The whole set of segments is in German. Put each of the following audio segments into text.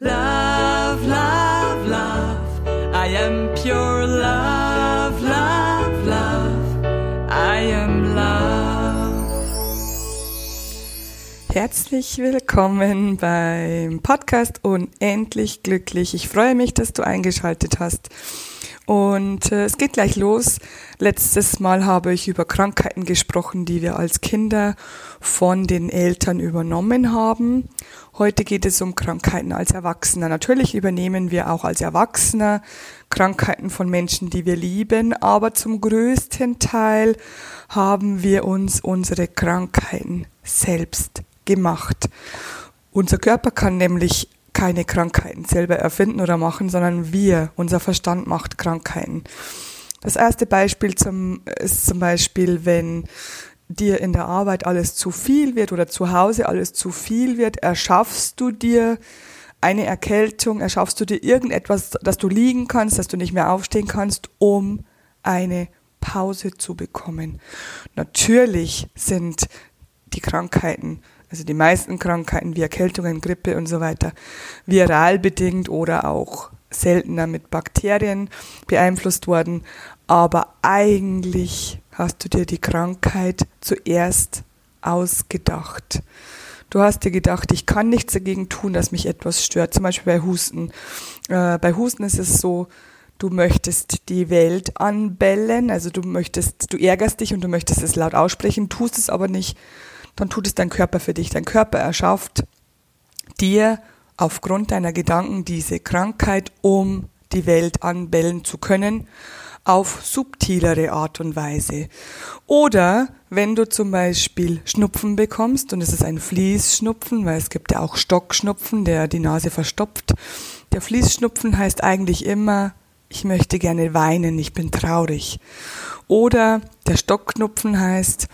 Love, love, love. I am pure love, love, love. I am love. Herzlich willkommen beim Podcast Unendlich Glücklich. Ich freue mich, dass du eingeschaltet hast. Und äh, es geht gleich los. Letztes Mal habe ich über Krankheiten gesprochen, die wir als Kinder von den Eltern übernommen haben. Heute geht es um Krankheiten als Erwachsener. Natürlich übernehmen wir auch als Erwachsener Krankheiten von Menschen, die wir lieben, aber zum größten Teil haben wir uns unsere Krankheiten selbst gemacht. Unser Körper kann nämlich keine Krankheiten selber erfinden oder machen, sondern wir, unser Verstand macht Krankheiten. Das erste Beispiel zum, ist zum Beispiel, wenn dir in der Arbeit alles zu viel wird oder zu Hause alles zu viel wird, erschaffst du dir eine Erkältung, erschaffst du dir irgendetwas, dass du liegen kannst, dass du nicht mehr aufstehen kannst, um eine Pause zu bekommen. Natürlich sind die Krankheiten also die meisten Krankheiten wie Erkältungen, Grippe und so weiter, viral bedingt oder auch seltener mit Bakterien beeinflusst worden. Aber eigentlich hast du dir die Krankheit zuerst ausgedacht. Du hast dir gedacht, ich kann nichts dagegen tun, dass mich etwas stört. Zum Beispiel bei Husten. Äh, bei Husten ist es so, du möchtest die Welt anbellen, also du möchtest, du ärgerst dich und du möchtest es laut aussprechen, tust es aber nicht dann tut es dein Körper für dich. Dein Körper erschafft dir aufgrund deiner Gedanken diese Krankheit, um die Welt anbellen zu können, auf subtilere Art und Weise. Oder wenn du zum Beispiel Schnupfen bekommst, und es ist ein Fließschnupfen, weil es gibt ja auch Stockschnupfen, der die Nase verstopft. Der Fließschnupfen heißt eigentlich immer, ich möchte gerne weinen, ich bin traurig. Oder der Stockknupfen heißt,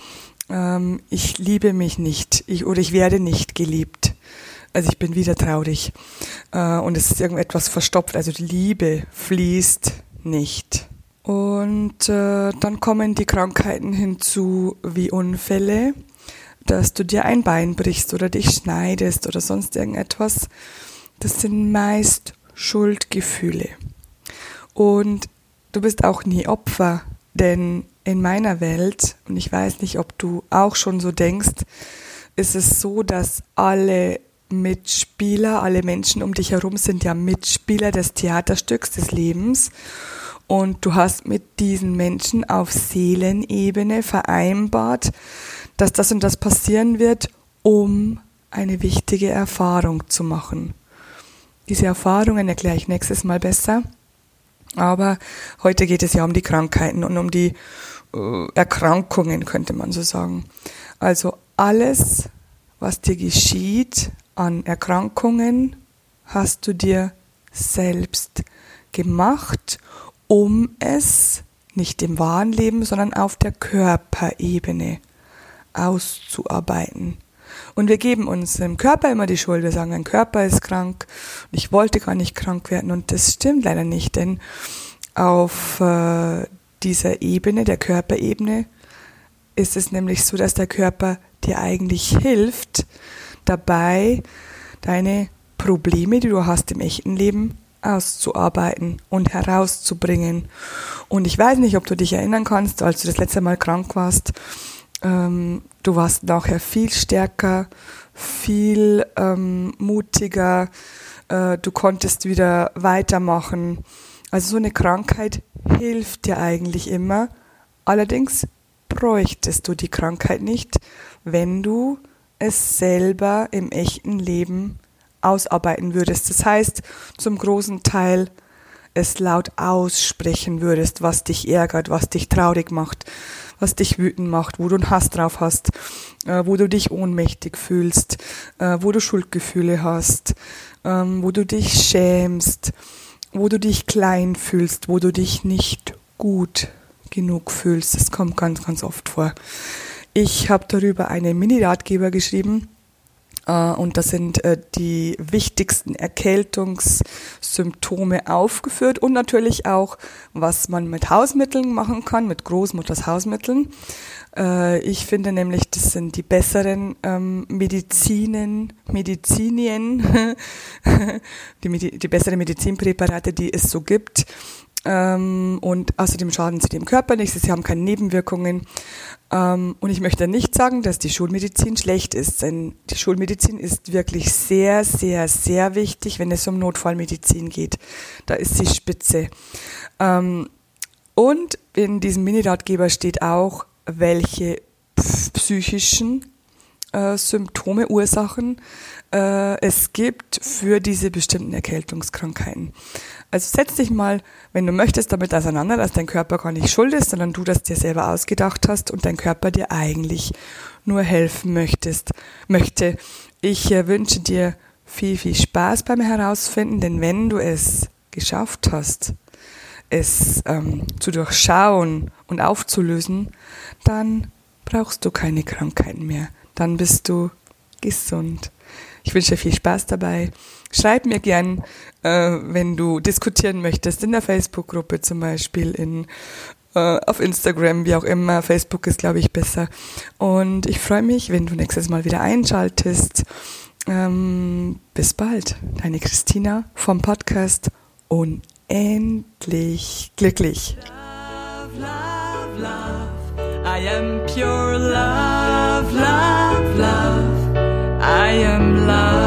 ähm, ich liebe mich nicht ich, oder ich werde nicht geliebt. Also ich bin wieder traurig äh, und es ist irgendetwas verstopft. Also die Liebe fließt nicht. Und äh, dann kommen die Krankheiten hinzu wie Unfälle, dass du dir ein Bein brichst oder dich schneidest oder sonst irgendetwas. Das sind meist Schuldgefühle. Und du bist auch nie Opfer, denn in meiner Welt, und ich weiß nicht, ob du auch schon so denkst, ist es so, dass alle Mitspieler, alle Menschen um dich herum sind ja Mitspieler des Theaterstücks des Lebens. Und du hast mit diesen Menschen auf Seelenebene vereinbart, dass das und das passieren wird, um eine wichtige Erfahrung zu machen. Diese Erfahrungen erkläre ich nächstes Mal besser. Aber heute geht es ja um die Krankheiten und um die Erkrankungen, könnte man so sagen. Also alles, was dir geschieht an Erkrankungen, hast du dir selbst gemacht, um es nicht im wahren Leben, sondern auf der Körperebene auszuarbeiten. Und wir geben unserem Körper immer die Schuld. Wir sagen, mein Körper ist krank und ich wollte gar nicht krank werden. Und das stimmt leider nicht, denn auf äh, dieser Ebene, der Körperebene, ist es nämlich so, dass der Körper dir eigentlich hilft, dabei deine Probleme, die du hast im echten Leben, auszuarbeiten und herauszubringen. Und ich weiß nicht, ob du dich erinnern kannst, als du das letzte Mal krank warst, ähm, du warst nachher viel stärker, viel ähm, mutiger, äh, du konntest wieder weitermachen. Also so eine Krankheit hilft dir eigentlich immer. Allerdings bräuchtest du die Krankheit nicht, wenn du es selber im echten Leben ausarbeiten würdest. Das heißt, zum großen Teil es laut aussprechen würdest, was dich ärgert, was dich traurig macht, was dich wütend macht, wo du einen Hass drauf hast, äh, wo du dich ohnmächtig fühlst, äh, wo du Schuldgefühle hast, ähm, wo du dich schämst, wo du dich klein fühlst, wo du dich nicht gut genug fühlst. Das kommt ganz, ganz oft vor. Ich habe darüber einen Mini-Ratgeber geschrieben und da sind äh, die wichtigsten Erkältungssymptome aufgeführt und natürlich auch, was man mit Hausmitteln machen kann, mit Großmutters Hausmitteln. Äh, ich finde nämlich, das sind die besseren ähm, Medizinen, Medizinien, die, die besseren Medizinpräparate, die es so gibt. Ähm, und außerdem schaden sie dem Körper nicht, sie haben keine Nebenwirkungen. Ähm, und ich möchte nicht sagen, dass die Schulmedizin schlecht ist, denn die Schulmedizin ist wirklich sehr, sehr, sehr wichtig, wenn es um Notfallmedizin geht. Da ist sie spitze. Ähm, und in diesem Mini-Ratgeber steht auch, welche psychischen äh, Symptome, Ursachen äh, es gibt für diese bestimmten Erkältungskrankheiten. Also setz dich mal, wenn du möchtest, damit auseinander, dass dein Körper gar nicht schuld ist, sondern du das dir selber ausgedacht hast und dein Körper dir eigentlich nur helfen möchtest, möchte. Ich äh, wünsche dir viel, viel Spaß beim Herausfinden, denn wenn du es geschafft hast, es ähm, zu durchschauen und aufzulösen, dann brauchst du keine Krankheiten mehr. Dann bist du gesund. Ich wünsche dir viel Spaß dabei. Schreib mir gern, äh, wenn du diskutieren möchtest, in der Facebook-Gruppe zum Beispiel, in, äh, auf Instagram, wie auch immer. Facebook ist, glaube ich, besser. Und ich freue mich, wenn du nächstes Mal wieder einschaltest. Ähm, bis bald. Deine Christina vom Podcast Unendlich glücklich. Love, love, love. I am pure love. love.